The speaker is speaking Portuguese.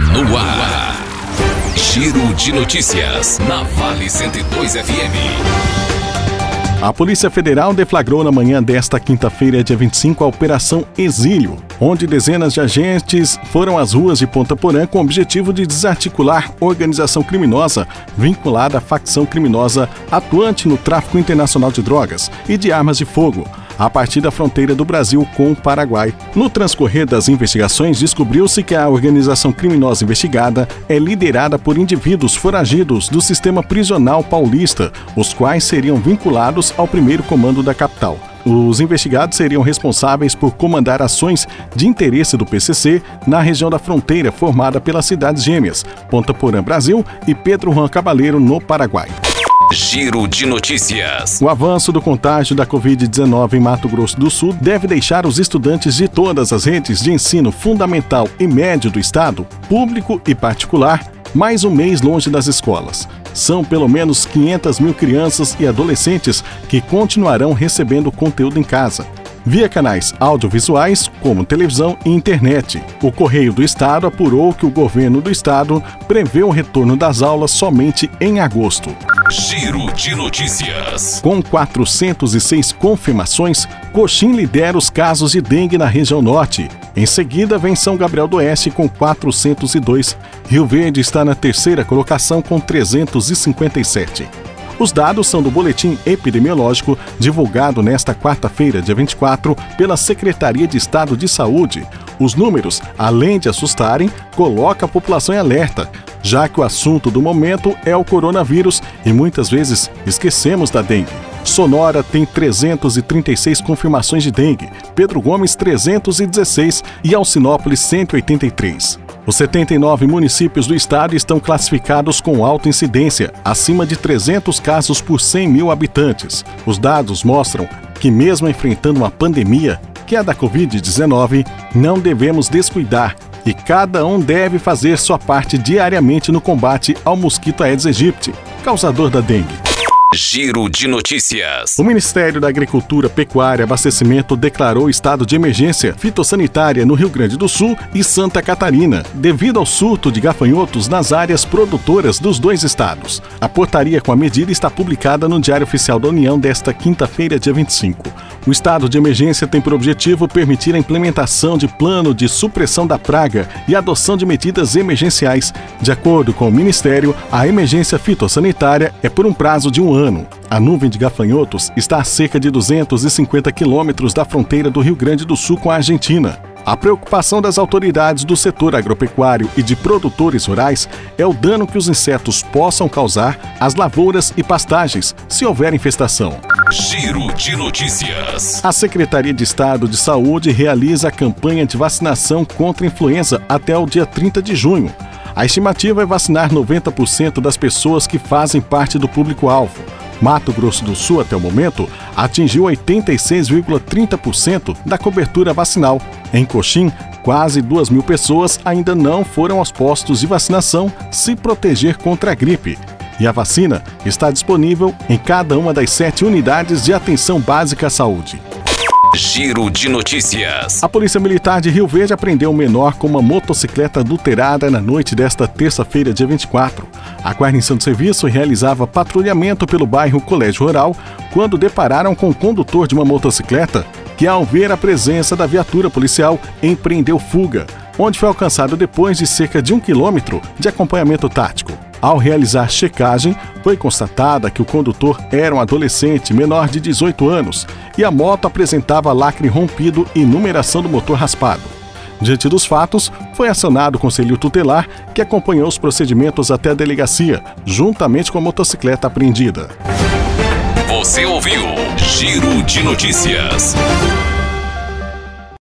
No ar. Giro de notícias. Na Vale 102 FM. A Polícia Federal deflagrou na manhã desta quinta-feira, dia 25, a Operação Exílio, onde dezenas de agentes foram às ruas de Ponta Porã com o objetivo de desarticular organização criminosa vinculada à facção criminosa atuante no tráfico internacional de drogas e de armas de fogo a partir da fronteira do Brasil com o Paraguai. No transcorrer das investigações, descobriu-se que a organização criminosa investigada é liderada por indivíduos foragidos do sistema prisional paulista, os quais seriam vinculados ao primeiro comando da capital. Os investigados seriam responsáveis por comandar ações de interesse do PCC na região da fronteira formada pelas cidades gêmeas, Ponta Porã, Brasil e Pedro Juan Cabaleiro, no Paraguai. Giro de notícias. O avanço do contágio da Covid-19 em Mato Grosso do Sul deve deixar os estudantes de todas as redes de ensino fundamental e médio do estado, público e particular, mais um mês longe das escolas. São pelo menos 500 mil crianças e adolescentes que continuarão recebendo conteúdo em casa via canais audiovisuais, como televisão e internet. O Correio do Estado apurou que o governo do estado prevê o retorno das aulas somente em agosto. Giro de notícias. Com 406 confirmações, Coxim lidera os casos de dengue na região norte. Em seguida, vem São Gabriel do Oeste com 402. Rio Verde está na terceira colocação com 357. Os dados são do boletim epidemiológico divulgado nesta quarta-feira, dia 24, pela Secretaria de Estado de Saúde. Os números, além de assustarem, colocam a população em alerta, já que o assunto do momento é o coronavírus e muitas vezes esquecemos da dengue. Sonora tem 336 confirmações de dengue, Pedro Gomes 316 e Alcinópolis 183. Os 79 municípios do estado estão classificados com alta incidência, acima de 300 casos por 100 mil habitantes. Os dados mostram que, mesmo enfrentando uma pandemia, que é a da Covid-19, não devemos descuidar e cada um deve fazer sua parte diariamente no combate ao mosquito Aedes aegypti, causador da dengue. Giro de notícias. O Ministério da Agricultura, Pecuária e Abastecimento declarou estado de emergência fitossanitária no Rio Grande do Sul e Santa Catarina, devido ao surto de gafanhotos nas áreas produtoras dos dois estados. A portaria com a medida está publicada no Diário Oficial da União desta quinta-feira, dia 25. O estado de emergência tem por objetivo permitir a implementação de plano de supressão da praga e adoção de medidas emergenciais. De acordo com o Ministério, a emergência fitossanitária é por um prazo de um ano. A nuvem de gafanhotos está a cerca de 250 quilômetros da fronteira do Rio Grande do Sul com a Argentina. A preocupação das autoridades do setor agropecuário e de produtores rurais é o dano que os insetos possam causar às lavouras e pastagens, se houver infestação. Giro de notícias. A Secretaria de Estado de Saúde realiza a campanha de vacinação contra a influenza até o dia 30 de junho. A estimativa é vacinar 90% das pessoas que fazem parte do público-alvo. Mato Grosso do Sul, até o momento, atingiu 86,30% da cobertura vacinal. Em Coxim, quase 2 mil pessoas ainda não foram aos postos de vacinação se proteger contra a gripe. E a vacina está disponível em cada uma das sete unidades de atenção básica à saúde. Giro de notícias. A Polícia Militar de Rio Verde apreendeu um menor com uma motocicleta adulterada na noite desta terça-feira, dia 24. A guarnição de serviço realizava patrulhamento pelo bairro Colégio Rural quando depararam com o condutor de uma motocicleta que, ao ver a presença da viatura policial, empreendeu fuga, onde foi alcançado depois de cerca de um quilômetro de acompanhamento tático. Ao realizar checagem, foi constatada que o condutor era um adolescente menor de 18 anos e a moto apresentava lacre rompido e numeração do motor raspado. Diante dos fatos, foi acionado o conselho tutelar, que acompanhou os procedimentos até a delegacia, juntamente com a motocicleta apreendida. Você ouviu Giro de Notícias.